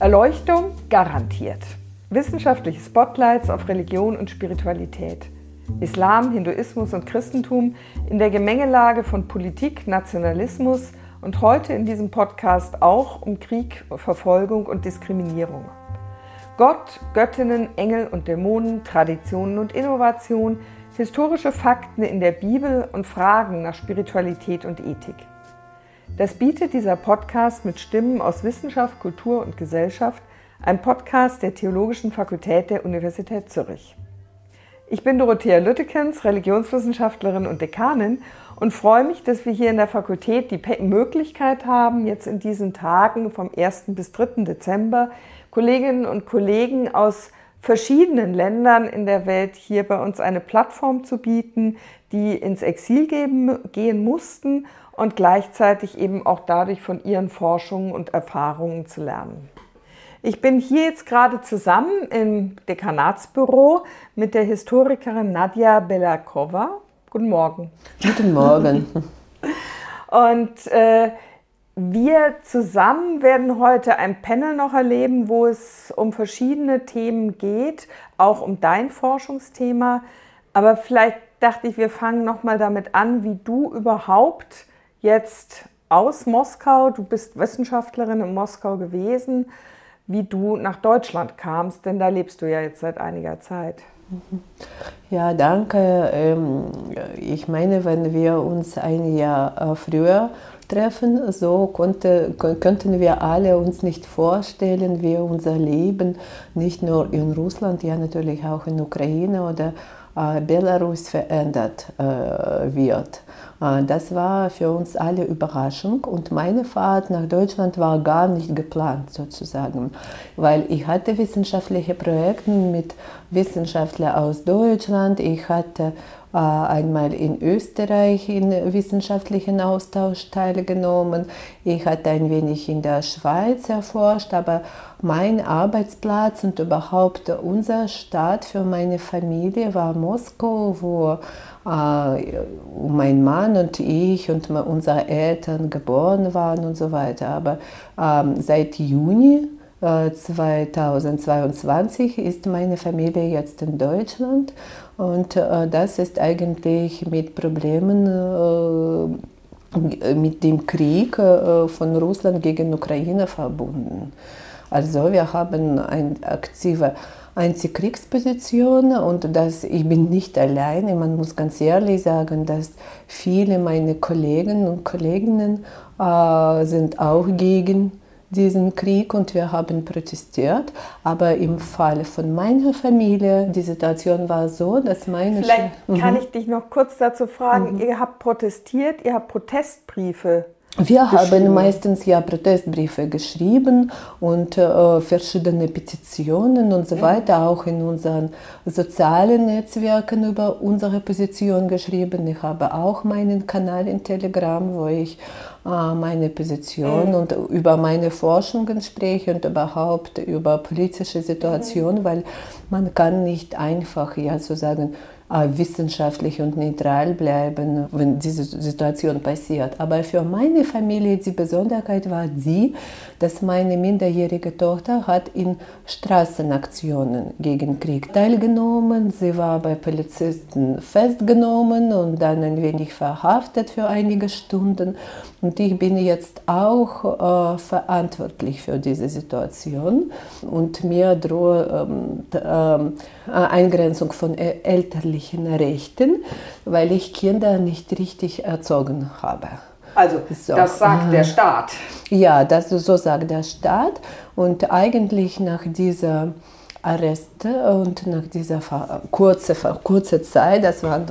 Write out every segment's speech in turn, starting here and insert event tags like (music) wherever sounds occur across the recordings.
Erleuchtung garantiert. Wissenschaftliche Spotlights auf Religion und Spiritualität. Islam, Hinduismus und Christentum in der Gemengelage von Politik, Nationalismus und heute in diesem Podcast auch um Krieg, Verfolgung und Diskriminierung. Gott, Göttinnen, Engel und Dämonen, Traditionen und Innovation, historische Fakten in der Bibel und Fragen nach Spiritualität und Ethik. Das bietet dieser Podcast mit Stimmen aus Wissenschaft, Kultur und Gesellschaft, ein Podcast der Theologischen Fakultät der Universität Zürich. Ich bin Dorothea Lüttekens, Religionswissenschaftlerin und Dekanin und freue mich, dass wir hier in der Fakultät die Möglichkeit haben, jetzt in diesen Tagen vom 1. bis 3. Dezember Kolleginnen und Kollegen aus verschiedenen Ländern in der Welt hier bei uns eine Plattform zu bieten, die ins Exil gehen mussten und gleichzeitig eben auch dadurch von ihren Forschungen und Erfahrungen zu lernen. Ich bin hier jetzt gerade zusammen im Dekanatsbüro mit der Historikerin Nadja Belakova. Guten Morgen. Guten Morgen. (laughs) und äh, wir zusammen werden heute ein Panel noch erleben, wo es um verschiedene Themen geht, auch um dein Forschungsthema. Aber vielleicht dachte ich, wir fangen noch mal damit an, wie du überhaupt jetzt aus Moskau, du bist Wissenschaftlerin in Moskau gewesen, wie du nach Deutschland kamst, denn da lebst du ja jetzt seit einiger Zeit. Ja, danke. Ähm, ich meine, wenn wir uns ein Jahr äh, früher treffen, so konnte, könnten wir alle uns nicht vorstellen, wie unser Leben nicht nur in Russland, ja natürlich auch in Ukraine oder äh, Belarus verändert äh, wird. Äh, das war für uns alle Überraschung und meine Fahrt nach Deutschland war gar nicht geplant sozusagen, weil ich hatte wissenschaftliche Projekte mit Wissenschaftlern aus Deutschland, ich hatte äh, einmal in Österreich in wissenschaftlichen Austausch teilgenommen. Ich hatte ein wenig in der Schweiz erforscht, aber mein Arbeitsplatz und überhaupt unser Stadt für meine Familie war Moskau, wo mein Mann und ich und unsere Eltern geboren waren und so weiter. Aber ähm, seit Juni 2022 äh, ist meine Familie jetzt in Deutschland und äh, das ist eigentlich mit Problemen äh, mit dem Krieg äh, von Russland gegen Ukraine verbunden. Also wir haben eine aktive Antikriegsposition und das, ich bin nicht alleine. Man muss ganz ehrlich sagen, dass viele meiner Kollegen und Kolleginnen äh, sind auch gegen diesen Krieg und wir haben protestiert. Aber im Fall von meiner Familie, die Situation war so, dass meine... Vielleicht Sch kann mhm. ich dich noch kurz dazu fragen. Mhm. Ihr habt protestiert, ihr habt Protestbriefe wir haben meistens ja Protestbriefe geschrieben und äh, verschiedene Petitionen und so weiter, auch in unseren sozialen Netzwerken über unsere Position geschrieben. Ich habe auch meinen Kanal in Telegram, wo ich äh, meine Position mhm. und über meine Forschungen spreche und überhaupt über politische Situationen, mhm. weil man kann nicht einfach ja so sagen, wissenschaftlich und neutral bleiben, wenn diese Situation passiert. Aber für meine Familie die Besonderheit war die, dass meine minderjährige Tochter hat in Straßenaktionen gegen Krieg teilgenommen. Sie war bei Polizisten festgenommen und dann ein wenig verhaftet für einige Stunden. Und ich bin jetzt auch äh, verantwortlich für diese Situation und mir droht ähm, ähm, Eingrenzung von elterlichen Rechten, weil ich Kinder nicht richtig erzogen habe. Also so. das sagt der Staat. Ja, das, so sagt der Staat. Und eigentlich nach dieser Arrest und nach dieser kurzen kurze Zeit, das waren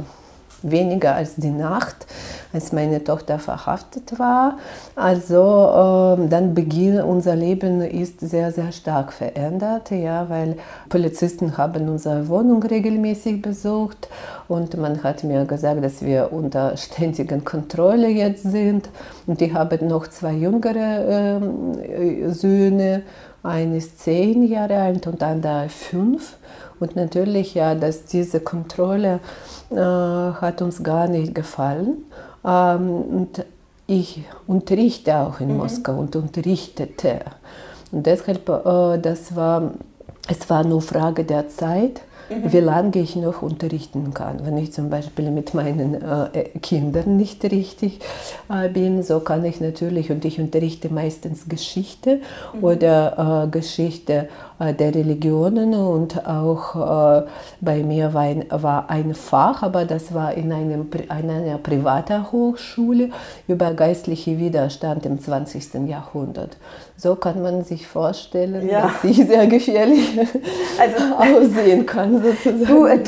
weniger als die Nacht, als meine Tochter verhaftet war. Also äh, dann Beginn unser Leben ist sehr, sehr stark verändert, ja, weil Polizisten haben unsere Wohnung regelmäßig besucht und man hat mir gesagt, dass wir unter ständiger Kontrolle jetzt sind. Und ich habe noch zwei jüngere äh, Söhne, eines zehn Jahre alt und andere fünf. Und natürlich, ja, dass diese Kontrolle äh, hat uns gar nicht gefallen. Ähm, und ich unterrichte auch in mhm. Moskau und unterrichtete. Und deshalb, äh, das war, es war nur Frage der Zeit. Wie lange ich noch unterrichten kann. Wenn ich zum Beispiel mit meinen äh, Kindern nicht richtig äh, bin, so kann ich natürlich, und ich unterrichte meistens Geschichte mhm. oder äh, Geschichte äh, der Religionen und auch äh, bei mir war ein, war ein Fach, aber das war in, einem, in einer privaten Hochschule über geistliche Widerstand im 20. Jahrhundert. So kann man sich vorstellen, ja. dass ich sehr gefährlich also, (laughs) aussehen kann. Sozusagen.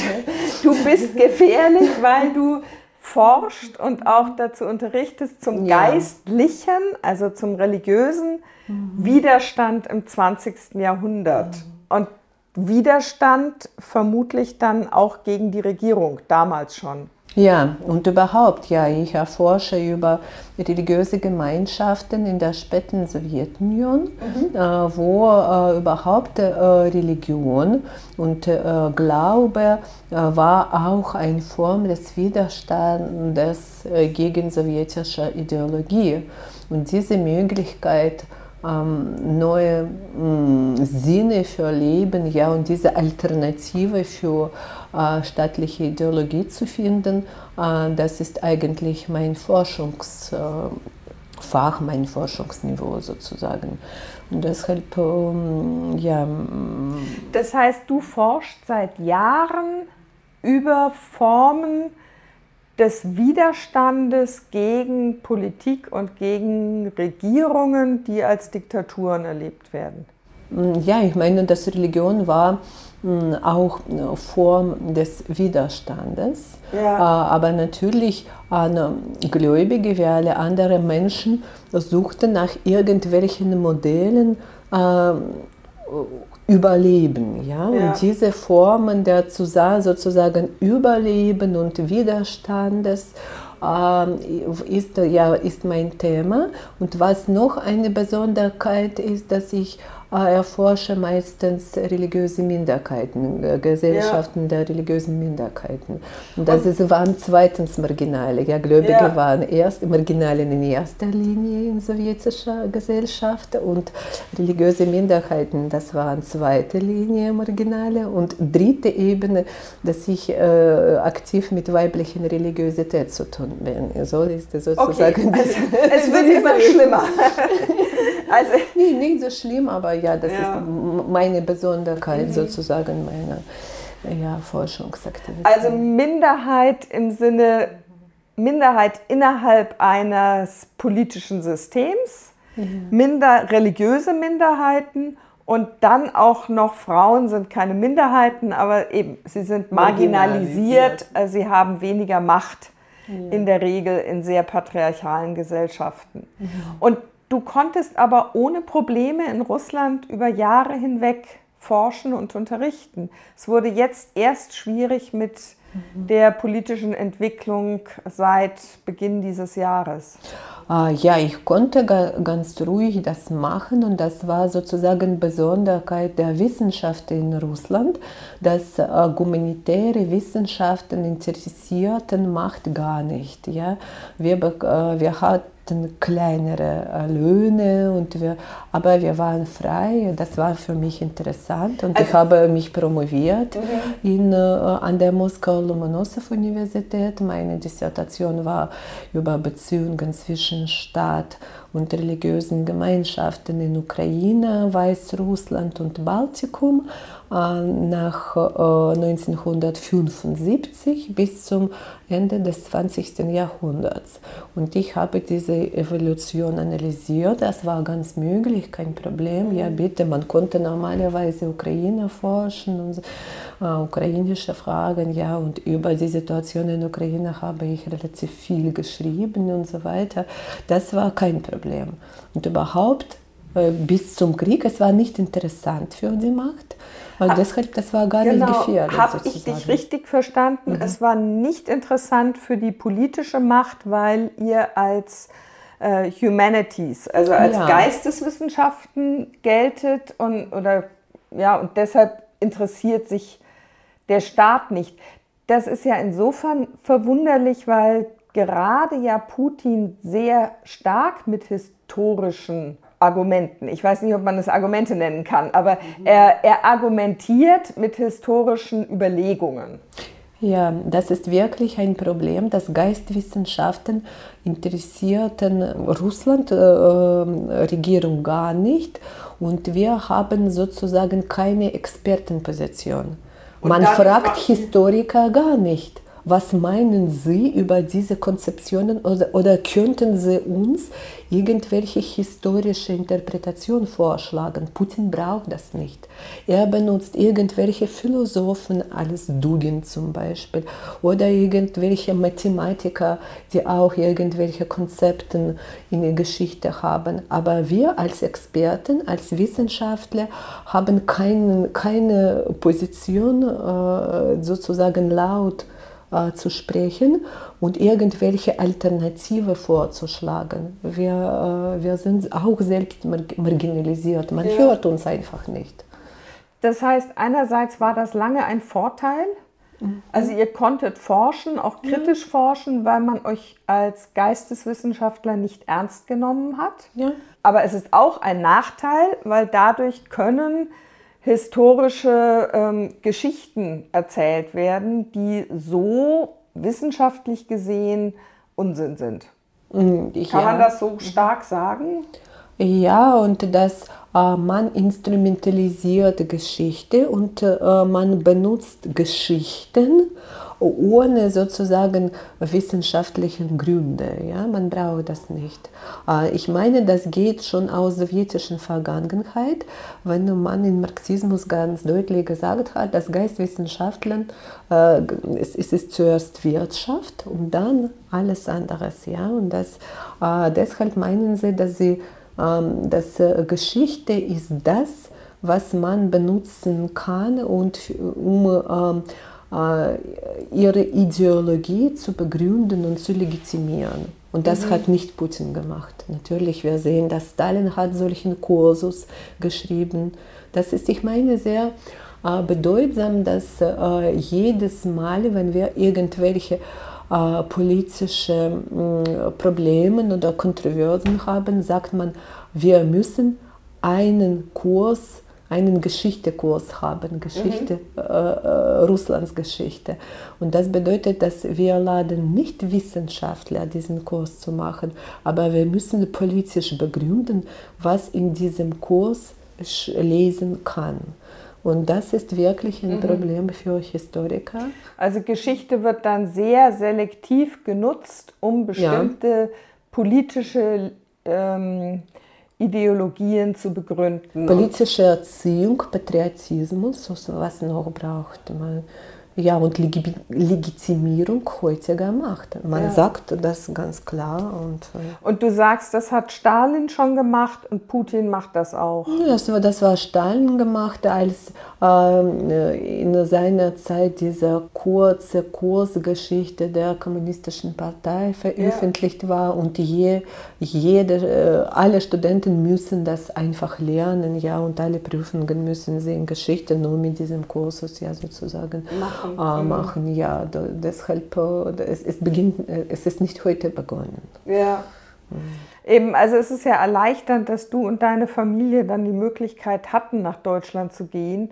Du, du bist gefährlich, weil du forscht und auch dazu unterrichtest zum ja. Geistlichen, also zum religiösen mhm. Widerstand im 20. Jahrhundert. Mhm. Und Widerstand vermutlich dann auch gegen die Regierung, damals schon. Ja, und überhaupt, ja, ich erforsche über religiöse Gemeinschaften in der späten Sowjetunion, mhm. äh, wo äh, überhaupt äh, Religion und äh, Glaube äh, war auch eine Form des Widerstandes äh, gegen sowjetische Ideologie. Und diese Möglichkeit, ähm, neue mh, mm, Sinne für Leben, ja, und diese Alternative für äh, staatliche Ideologie zu finden, äh, das ist eigentlich mein Forschungsfach, äh, mein Forschungsniveau sozusagen. Und deshalb, ähm, ja. Mm, das heißt, du forschst seit Jahren über Formen, des Widerstandes gegen Politik und gegen Regierungen, die als Diktaturen erlebt werden. Mm, ja, ich meine, dass Religion war mm, auch eine Form des Widerstandes. Ja. Äh, aber natürlich Gläubige wie alle anderen Menschen suchten nach irgendwelchen Modellen äh, Überleben. Ja? ja? Und diese Formen der sozusagen Überleben und Widerstandes äh, ist, ja, ist mein Thema. Und was noch eine Besonderheit ist, dass ich erforsche meistens religiöse Minderheiten, äh, Gesellschaften ja. der religiösen Minderheiten. Und das ist, waren zweitens Marginale. Ja, Gläubige ja. waren erst Marginale in erster Linie in sowjetischer Gesellschaft und religiöse Minderheiten, das waren zweite Linie Marginale und dritte Ebene, dass ich äh, aktiv mit weiblichen Religiosität zu tun bin. So ist es sozusagen. Okay. Also, (laughs) es wird immer schlimmer. (laughs) (laughs) also, nee, nicht so schlimm, aber ja, das ja. ist meine Besonderheit mhm. sozusagen, meine ja, Forschungsaktivität. Also Minderheit im Sinne Minderheit innerhalb eines politischen Systems, mhm. minder, religiöse Minderheiten und dann auch noch Frauen sind keine Minderheiten, aber eben, sie sind marginalisiert, marginalisiert. sie haben weniger Macht ja. in der Regel in sehr patriarchalen Gesellschaften. Ja. Und Du konntest aber ohne Probleme in Russland über Jahre hinweg forschen und unterrichten. Es wurde jetzt erst schwierig mit mhm. der politischen Entwicklung seit Beginn dieses Jahres. Ah, ja, ich konnte ganz ruhig das machen und das war sozusagen Besonderheit der Wissenschaft in Russland, dass äh, humanitäre Wissenschaften interessierten macht gar nicht. Ja? Wir, äh, wir hatten hatten kleinere äh, Löhne, und wir, aber wir waren frei. Das war für mich interessant und also, ich habe mich promoviert mhm. in, äh, an der Moskau-Lomonossow-Universität. Meine Dissertation war über Beziehungen zwischen Staat und religiösen Gemeinschaften in Ukraine, Weißrussland und Baltikum äh, nach 1975 bis zum Ende des 20. Jahrhunderts. Und ich habe diese Evolution analysiert. Das war ganz möglich, kein Problem. Ja, bitte, man konnte normalerweise Ukraine forschen und äh, ukrainische Fragen. Ja, und über die Situation in Ukraine habe ich relativ viel geschrieben und so weiter. Das war kein Problem. Und überhaupt äh, bis zum Krieg, es war nicht interessant für die Macht. Und deshalb, das war gar genau, nicht gefährlich. Habe ich dich richtig verstanden? Mhm. Es war nicht interessant für die politische Macht, weil ihr als äh, Humanities, also als ja. Geisteswissenschaften geltet und oder ja und deshalb interessiert sich der Staat nicht. Das ist ja insofern verwunderlich, weil gerade ja Putin sehr stark mit historischen Argumenten. Ich weiß nicht, ob man es Argumente nennen kann, aber mhm. er, er argumentiert mit historischen Überlegungen. Ja, das ist wirklich ein Problem. dass Geistwissenschaften interessierten Russland äh, Regierung gar nicht und wir haben sozusagen keine Expertenposition. Man fragt Historiker gar nicht. Was meinen Sie über diese Konzeptionen oder, oder könnten Sie uns irgendwelche historische Interpretation vorschlagen? Putin braucht das nicht. Er benutzt irgendwelche Philosophen als Dugin zum Beispiel oder irgendwelche Mathematiker, die auch irgendwelche Konzepte in der Geschichte haben. Aber wir als Experten, als Wissenschaftler haben kein, keine Position äh, sozusagen laut äh, zu sprechen und irgendwelche Alternative vorzuschlagen. Wir, äh, wir sind auch selbst marginalisiert. Man ja. hört uns einfach nicht. Das heißt, einerseits war das lange ein Vorteil. Mhm. Also ihr konntet forschen, auch kritisch ja. forschen, weil man euch als Geisteswissenschaftler nicht ernst genommen hat. Ja. Aber es ist auch ein Nachteil, weil dadurch können historische ähm, Geschichten erzählt werden, die so wissenschaftlich gesehen Unsinn sind. Mhm, Kann ja. man das so stark sagen? Ja, und dass äh, man instrumentalisiert Geschichte und äh, man benutzt Geschichten, ohne sozusagen wissenschaftlichen Gründe. Ja? Man braucht das nicht. Äh, ich meine, das geht schon aus sowjetischen Vergangenheit, wenn man im Marxismus ganz deutlich gesagt hat, dass Geistwissenschaftlern, äh, es, ist zuerst Wirtschaft und dann alles anderes. Ja? Und das, äh, deshalb meinen sie, dass, sie, ähm, dass Geschichte ist das, was man benutzen kann, und, um ähm, äh, ihre Ideologie zu begründen und zu legitimieren. Und das mhm. hat nicht Putin gemacht. Natürlich, wir sehen, dass Stalin hat solchen Kursus geschrieben. Das ist, ich meine, sehr äh, bedeutsam, dass äh, jedes Mal, wenn wir irgendwelche äh, politische äh, Probleme oder Kontroversen haben, sagt man, wir müssen einen Kurs einen Geschichtekurs haben, Geschichte, mhm. äh, äh, Russlands Geschichte. Und das bedeutet, dass wir laden nicht Wissenschaftler, diesen Kurs zu machen, aber wir müssen politisch begründen, was in diesem Kurs lesen kann. Und das ist wirklich ein mhm. Problem für Historiker. Also Geschichte wird dann sehr selektiv genutzt, um bestimmte ja. politische ähm, Ideologien zu begründen. Politische Erziehung, Patriotismus, was noch braucht man. Ja, und Legitimierung heutiger Macht. Man ja. sagt das ganz klar. Und, äh, und du sagst, das hat Stalin schon gemacht und Putin macht das auch. Das war, das war Stalin gemacht, als in seiner Zeit diese kurze Kursgeschichte der Kommunistischen Partei veröffentlicht ja. war und je, jede, äh, alle Studenten müssen das einfach lernen, ja, und alle Prüfungen müssen sie in Geschichte nur mit diesem Kursus ja sozusagen machen. Äh, machen. Ja, da, deshalb, äh, es, es, beginnt, äh, es ist nicht heute begonnen. Ja. Mhm. Eben, also es ist ja erleichternd, dass du und deine Familie dann die Möglichkeit hatten, nach Deutschland zu gehen,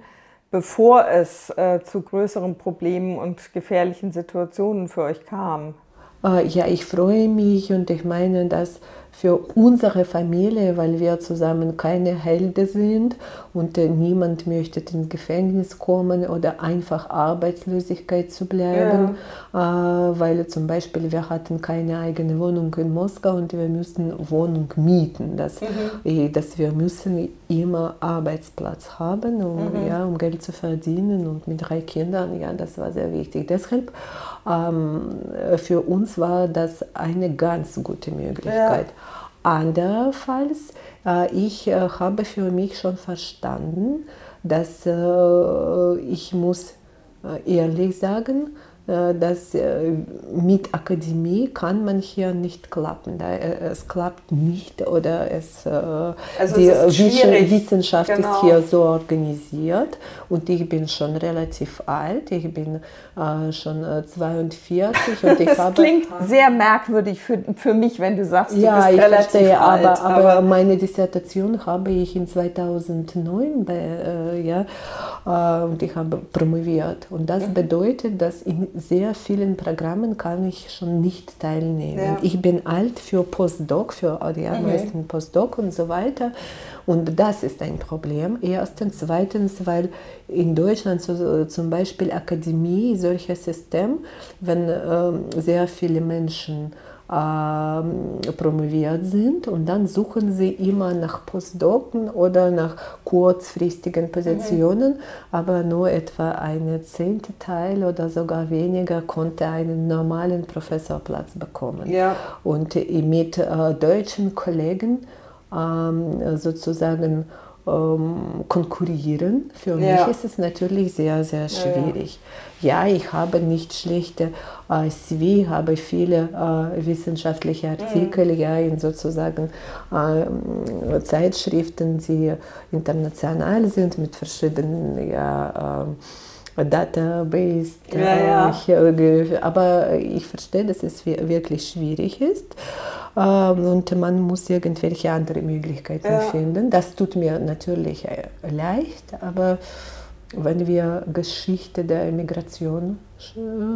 bevor es äh, zu größeren Problemen und gefährlichen Situationen für euch kam. Äh, ja, ich freue mich und ich meine, dass für unsere Familie, weil wir zusammen keine Helden sind und äh, niemand möchte ins Gefängnis kommen oder einfach Arbeitslosigkeit zu bleiben, ja. äh, weil zum Beispiel wir hatten keine eigene Wohnung in Moskau und wir müssen Wohnung mieten, dass, mhm. dass wir müssen immer Arbeitsplatz haben, um, mhm. ja, um Geld zu verdienen und mit drei Kindern, ja, das war sehr wichtig. Deshalb ähm, für uns war das eine ganz gute Möglichkeit. Ja. Andererseits, äh, ich äh, habe für mich schon verstanden, dass äh, ich muss ehrlich sagen, dass äh, mit Akademie kann man hier nicht klappen. Es klappt nicht oder es, also die es Wissenschaft genau. ist hier so organisiert und ich bin schon relativ alt, ich bin schon 42 und (laughs) ich das habe... klingt sehr merkwürdig für, für mich, wenn du sagst, du ja, bist ich relativ verstehe, alt. Aber, aber, aber meine Dissertation habe ich in 2009 bei, äh, ja, äh, und ich habe promoviert und das mhm. bedeutet, dass in sehr vielen Programmen kann ich schon nicht teilnehmen. Ja. Ich bin alt für Postdoc, für die mhm. meisten Postdoc und so weiter. Und das ist ein Problem. Erstens, zweitens, weil in Deutschland so, zum Beispiel Akademie, solches System, wenn äh, sehr viele Menschen äh, promoviert sind und dann suchen sie immer nach Postdoken oder nach kurzfristigen Positionen, mhm. aber nur etwa eine zehnte Teil oder sogar weniger konnte einen normalen Professorplatz bekommen. Ja. Und mit äh, deutschen Kollegen ähm, sozusagen ähm, konkurrieren. Für ja. mich ist es natürlich sehr, sehr schwierig. Ja, ja. ich habe nicht schlechte äh, CV, habe viele äh, wissenschaftliche mhm. Artikel, mhm. ja, in sozusagen äh, Zeitschriften, die international sind, mit verschiedenen, ja, äh, Database, ja, ja. aber ich verstehe, dass es wirklich schwierig ist. Ähm, und man muss irgendwelche andere Möglichkeiten ja. finden. Das tut mir natürlich äh, leicht, aber wenn wir Geschichte der Migration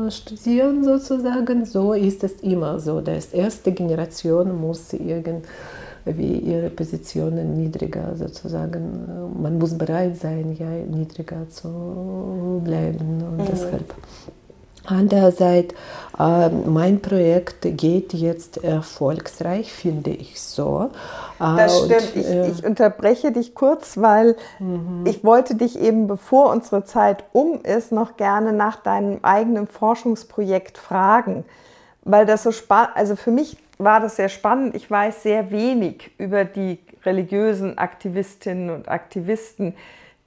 studieren sozusagen, so ist es immer so. dass erste Generation muss irgendwie ihre Positionen niedriger sozusagen, äh, man muss bereit sein, ja, niedriger zu bleiben und mhm. deshalb Andererseits, äh, mein Projekt geht jetzt erfolgsreich, finde ich so. Äh, das stimmt. Und, ich, äh, ich, unterbreche dich kurz, weil mhm. ich wollte dich eben, bevor unsere Zeit um ist, noch gerne nach deinem eigenen Forschungsprojekt fragen. Weil das so spannend, also für mich war das sehr spannend. Ich weiß sehr wenig über die religiösen Aktivistinnen und Aktivisten,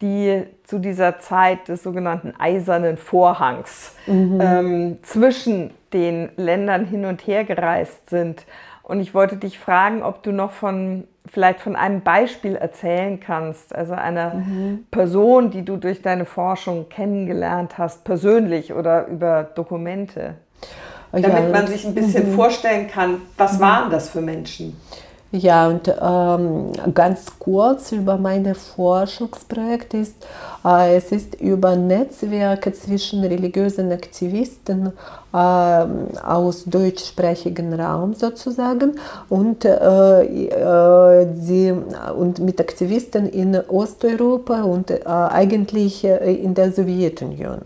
die zu dieser Zeit des sogenannten Eisernen Vorhangs mhm. ähm, zwischen den Ländern hin und her gereist sind. Und ich wollte dich fragen, ob du noch von vielleicht von einem Beispiel erzählen kannst, also einer mhm. Person, die du durch deine Forschung kennengelernt hast, persönlich oder über Dokumente, damit man sich ein bisschen mhm. vorstellen kann, was mhm. waren das für Menschen? Ja, und ähm, ganz kurz über meine Forschungsprojekt ist, äh, es ist über Netzwerke zwischen religiösen Aktivisten äh, aus deutschsprachigen Raum sozusagen und, äh, äh, die, und mit Aktivisten in Osteuropa und äh, eigentlich äh, in der Sowjetunion.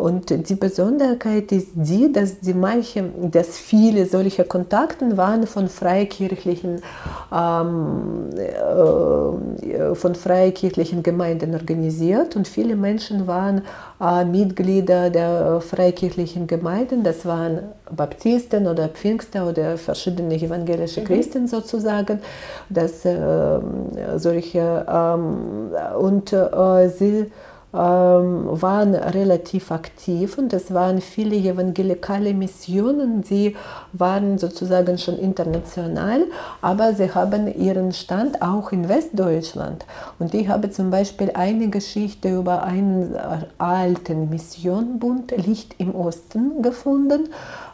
Und die Besonderheit ist die, dass die manche, dass viele solcher Kontakte waren von freikirchlichen, ähm, äh, von freikirchlichen Gemeinden organisiert und viele Menschen waren äh, Mitglieder der freikirchlichen Gemeinden. Das waren Baptisten oder Pfingster oder verschiedene evangelische mhm. Christen sozusagen. Das, äh, solche, ähm, und sie ähm, waren relativ aktiv und es waren viele evangelikale Missionen, die waren sozusagen schon international, aber sie haben ihren Stand auch in Westdeutschland. Und ich habe zum Beispiel eine Geschichte über einen alten Missionbund Licht im Osten gefunden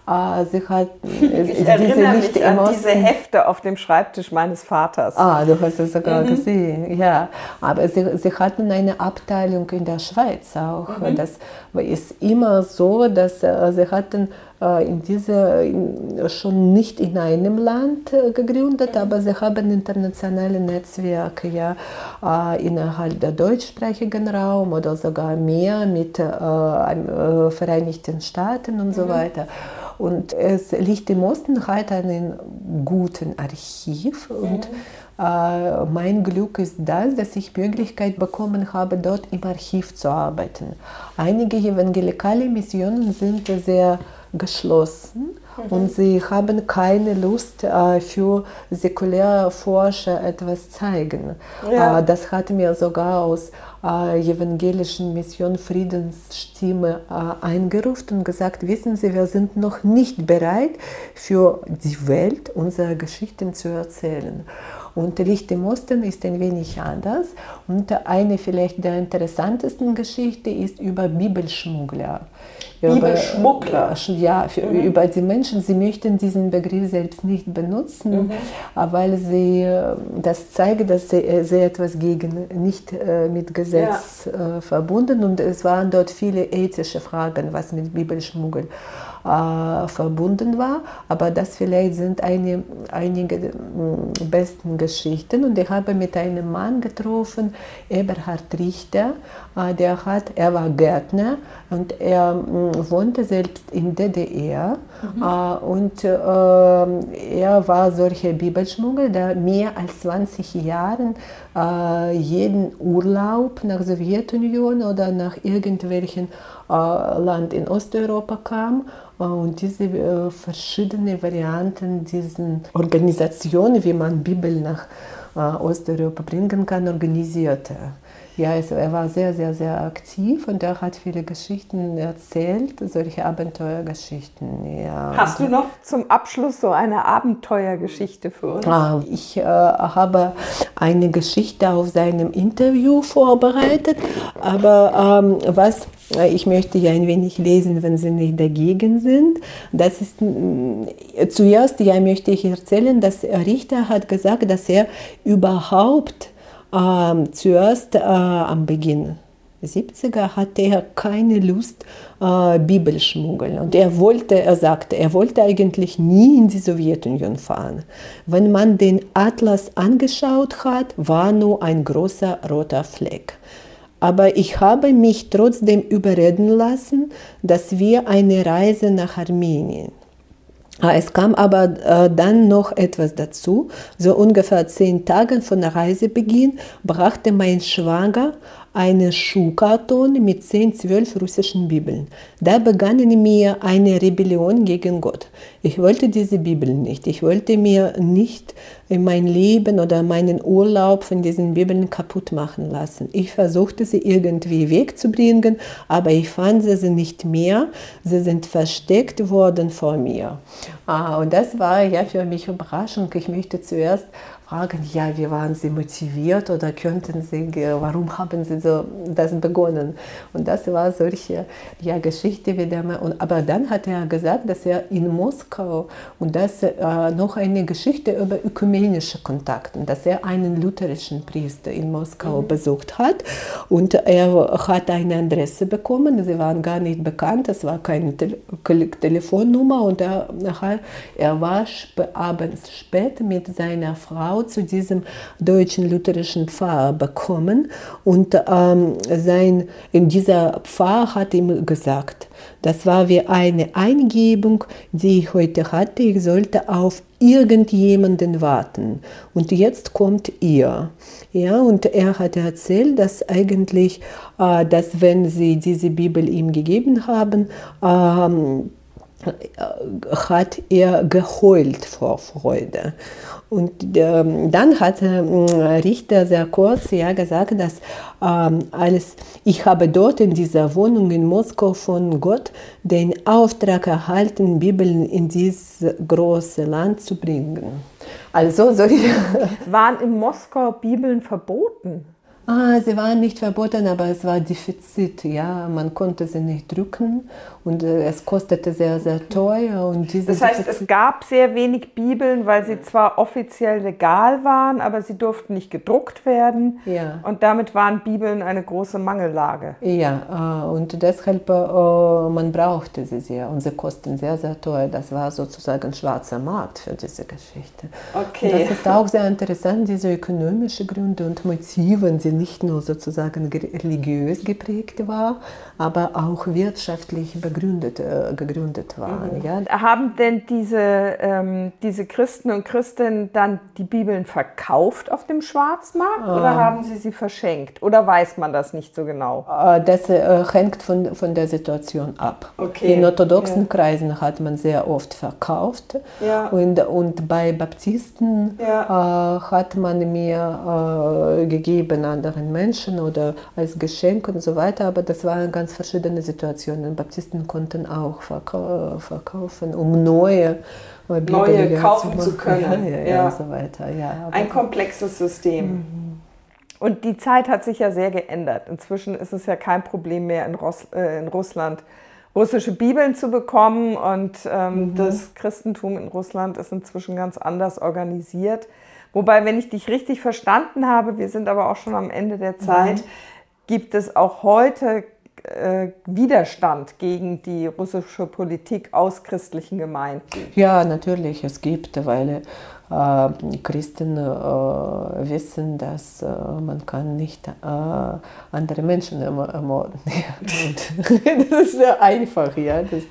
Ah, sie hat, (laughs) ich erinnere mich an diese Hefte auf dem Schreibtisch meines Vaters. Ah, du hast es sogar mhm. gesehen, ja. Aber sie, sie hatten eine Abteilung in der Schweiz auch. Mhm. Das ist immer so, dass äh, sie hatten in diese, schon nicht in einem Land äh, gegründet, mhm. aber sie haben internationale Netzwerke ja, innerhalb der deutschsprachigen Raum oder sogar mehr mit äh, Vereinigten Staaten und so mhm. weiter. Und es liegt im Osten hat einen guten Archiv und äh, mein Glück ist das, dass ich Möglichkeit bekommen habe, dort im Archiv zu arbeiten. Einige evangelikale Missionen sind sehr geschlossen mhm. und sie haben keine Lust äh, für säkuläre Forscher etwas zeigen. Ja. Äh, das hat mir sogar aus äh, evangelischen Mission Friedensstimme äh, eingerufen und gesagt, wissen Sie, wir sind noch nicht bereit für die Welt unsere Geschichten zu erzählen. Und Licht im Osten ist ein wenig anders. Und eine vielleicht der interessantesten Geschichte ist über Bibelschmuggler. Bibelschmuggler? Über, ja, für, mhm. über die Menschen. Sie möchten diesen Begriff selbst nicht benutzen, mhm. weil sie äh, das zeigt, dass sie, äh, sie etwas gegen, nicht äh, mit Gesetz ja. verbunden und es waren dort viele ethische Fragen, was mit Bibelschmuggel äh, verbunden war. Aber das vielleicht sind eine, einige mm, besten Geschichten. Und ich habe mit einem Mann getroffen, Eberhard Richter, äh, der hat, er war Gärtner und er mm, wohnte selbst in DDR. Mhm. Äh, und er war solcher Bibelschmuggler, der mehr als 20 Jahre äh, jeden Urlaub nach Sowjetunion oder nach irgendwelchen Land in Osteuropa kam und diese äh, verschiedenen Varianten diesen Organisationen, wie man Bibel nach Osteuropa bringen kann, organisierte. Ja, also er war sehr, sehr, sehr aktiv und er hat viele Geschichten erzählt, solche Abenteuergeschichten. Ja. Hast du noch zum Abschluss so eine Abenteuergeschichte für uns? Ah, ich äh, habe eine Geschichte auf seinem Interview vorbereitet, aber ähm, was äh, ich möchte ja ein wenig lesen, wenn Sie nicht dagegen sind. Das ist äh, zuerst ja möchte ich erzählen, dass Richter hat gesagt, dass er überhaupt ähm, zuerst äh, am Beginn 70er hatte er keine Lust äh, Bibelschmuggeln und er wollte, er sagte, er wollte eigentlich nie in die Sowjetunion fahren. Wenn man den Atlas angeschaut hat, war nur ein großer roter Fleck. Aber ich habe mich trotzdem überreden lassen, dass wir eine Reise nach Armenien es kam aber äh, dann noch etwas dazu. So ungefähr zehn Tage von der Reisebeginn brachte mein Schwager einen Schuhkarton mit zehn, zwölf russischen Bibeln. Da begann in mir eine Rebellion gegen Gott. Ich wollte diese Bibeln nicht. Ich wollte mir nicht mein Leben oder meinen Urlaub von diesen Bibeln kaputt machen lassen. Ich versuchte sie irgendwie wegzubringen, aber ich fand sie nicht mehr. Sie sind versteckt worden vor mir. Ah, und das war ja für mich Überraschung. Ich möchte zuerst fragen, ja, wie waren Sie motiviert oder könnten Sie, warum haben Sie so das begonnen? Und das war solche ja, Geschichte wieder. Und, aber dann hat er gesagt, dass er in Moskau und das äh, noch eine Geschichte über ökumenische Kontakte, dass er einen lutherischen Priester in Moskau mhm. besucht hat und er hat eine Adresse bekommen. Sie waren gar nicht bekannt, es war keine Te Telefonnummer und er, er war abends spät mit seiner Frau Frau zu diesem deutschen lutherischen Pfarrer bekommen und ähm, sein, in dieser Pfarrer hat ihm gesagt, das war wie eine Eingebung, die ich heute hatte, ich sollte auf irgendjemanden warten. Und jetzt kommt ihr. Ja, und er hat erzählt, dass eigentlich, äh, dass wenn sie diese Bibel ihm gegeben haben, ähm, hat er geheult vor Freude. Und ähm, dann hat äh, Richter sehr kurz ja, gesagt, dass ähm, alles, ich habe dort in dieser Wohnung in Moskau von Gott den Auftrag erhalten, Bibeln in dieses große Land zu bringen. Also solche (laughs) waren in Moskau Bibeln verboten? Ah, sie waren nicht verboten, aber es war Defizit. Ja, man konnte sie nicht drücken und äh, es kostete sehr, sehr teuer. Und diese das heißt, Defizit es gab sehr wenig Bibeln, weil sie zwar offiziell legal waren, aber sie durften nicht gedruckt werden. Ja. Und damit waren Bibeln eine große Mangellage. Ja, äh, und deshalb, äh, man brauchte sie sehr und sie kosten sehr, sehr teuer. Das war sozusagen ein schwarzer Markt für diese Geschichte. Okay. Und das ist auch sehr interessant, diese ökonomischen Gründe und Motive sind nicht nur sozusagen religiös geprägt war, aber auch wirtschaftlich begründet, äh, gegründet waren. Mhm. Ja. Haben denn diese, ähm, diese Christen und Christinnen dann die Bibeln verkauft auf dem Schwarzmarkt ah. oder haben sie sie verschenkt? Oder weiß man das nicht so genau? Äh, das äh, hängt von, von der Situation ab. Okay. In orthodoxen ja. Kreisen hat man sehr oft verkauft ja. und, und bei Baptisten äh, hat man mir äh, gegeben anderen Menschen oder als Geschenk und so weiter, aber das waren ganz verschiedene Situationen. Baptisten konnten auch verkau verkaufen, um neue neue kaufen zu, zu können. (laughs) Ja, ja, ja. Und so weiter. Ja, Ein komplexes System. Mhm. Und die Zeit hat sich ja sehr geändert. Inzwischen ist es ja kein Problem mehr in, Russ äh, in Russland russische Bibeln zu bekommen und ähm, mhm. das Christentum in Russland ist inzwischen ganz anders organisiert. Wobei, wenn ich dich richtig verstanden habe, wir sind aber auch schon am Ende der Zeit, mhm. gibt es auch heute äh, Widerstand gegen die russische Politik aus christlichen Gemeinden? Ja, natürlich, es gibt, weil äh, Christen äh, wissen, dass äh, man kann nicht äh, andere Menschen ermorden. (laughs) das ist sehr einfach, ja. Das,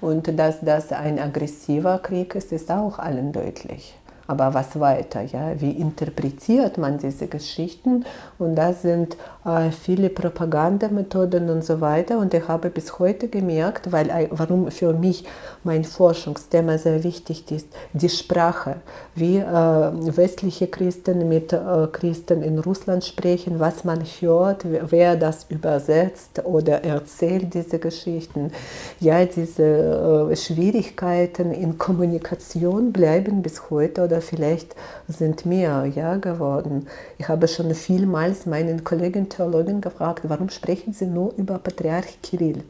und dass das ein aggressiver Krieg ist, ist auch allen deutlich aber was weiter? Ja? Wie interpretiert man diese Geschichten? Und das sind äh, viele Propagandamethoden und so weiter. Und ich habe bis heute gemerkt, weil äh, warum für mich mein Forschungsthema sehr wichtig ist, die Sprache, wie äh, westliche Christen mit äh, Christen in Russland sprechen, was man hört, wer das übersetzt oder erzählt diese Geschichten. Ja, diese äh, Schwierigkeiten in Kommunikation bleiben bis heute oder vielleicht sind mehr ja, geworden. Ich habe schon vielmals meinen Kollegen Theologen gefragt, warum sprechen sie nur über Patriarch Kirill?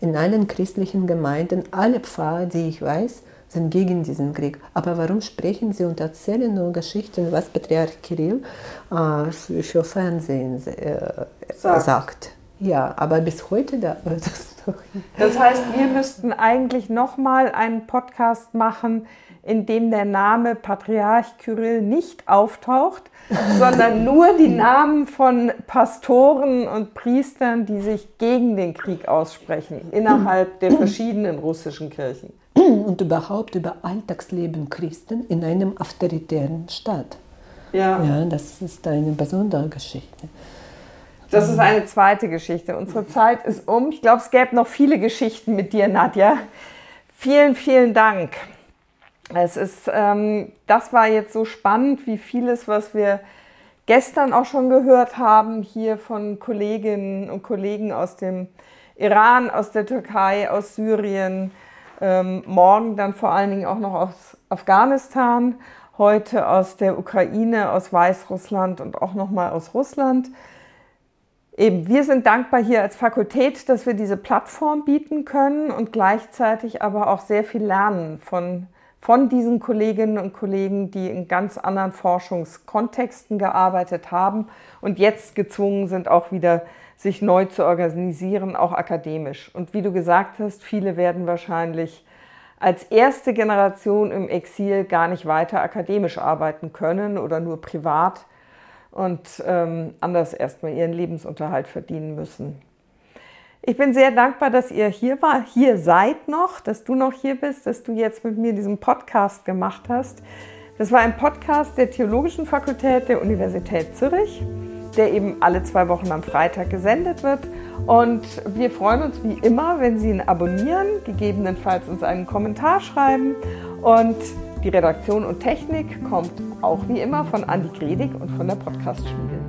In allen christlichen Gemeinden, alle Pfarrer, die ich weiß, sind gegen diesen Krieg. Aber warum sprechen sie und erzählen nur Geschichten, was Patriarch Kirill äh, für, für, Fernsehen äh, sagt. sagt? Ja, aber bis heute da (laughs) das noch. Das heißt, wir müssten eigentlich nochmal einen Podcast machen, in dem der Name Patriarch Kyrill nicht auftaucht, (laughs) sondern nur die Namen von Pastoren und Priestern, die sich gegen den Krieg aussprechen, innerhalb der verschiedenen russischen Kirchen. (clears throat) Und überhaupt über Alltagsleben Christen in einem autoritären Staat. Ja. ja, das ist eine besondere Geschichte. Das ist eine zweite Geschichte. Unsere Zeit ist um. Ich glaube, es gäbe noch viele Geschichten mit dir, Nadja. Vielen, vielen Dank. Es ist, ähm, das war jetzt so spannend, wie vieles, was wir gestern auch schon gehört haben, hier von Kolleginnen und Kollegen aus dem Iran, aus der Türkei, aus Syrien, ähm, morgen dann vor allen Dingen auch noch aus Afghanistan, heute aus der Ukraine, aus Weißrussland und auch nochmal aus Russland. Eben, wir sind dankbar hier als Fakultät, dass wir diese Plattform bieten können und gleichzeitig aber auch sehr viel lernen von von diesen Kolleginnen und Kollegen, die in ganz anderen Forschungskontexten gearbeitet haben und jetzt gezwungen sind, auch wieder sich neu zu organisieren, auch akademisch. Und wie du gesagt hast, viele werden wahrscheinlich als erste Generation im Exil gar nicht weiter akademisch arbeiten können oder nur privat und ähm, anders erstmal ihren Lebensunterhalt verdienen müssen. Ich bin sehr dankbar, dass ihr hier war, hier seid noch, dass du noch hier bist, dass du jetzt mit mir diesen Podcast gemacht hast. Das war ein Podcast der Theologischen Fakultät der Universität Zürich, der eben alle zwei Wochen am Freitag gesendet wird. Und wir freuen uns wie immer, wenn Sie ihn abonnieren, gegebenenfalls uns einen Kommentar schreiben. Und die Redaktion und Technik kommt auch wie immer von Andi Gredig und von der Podcast-Schmiede.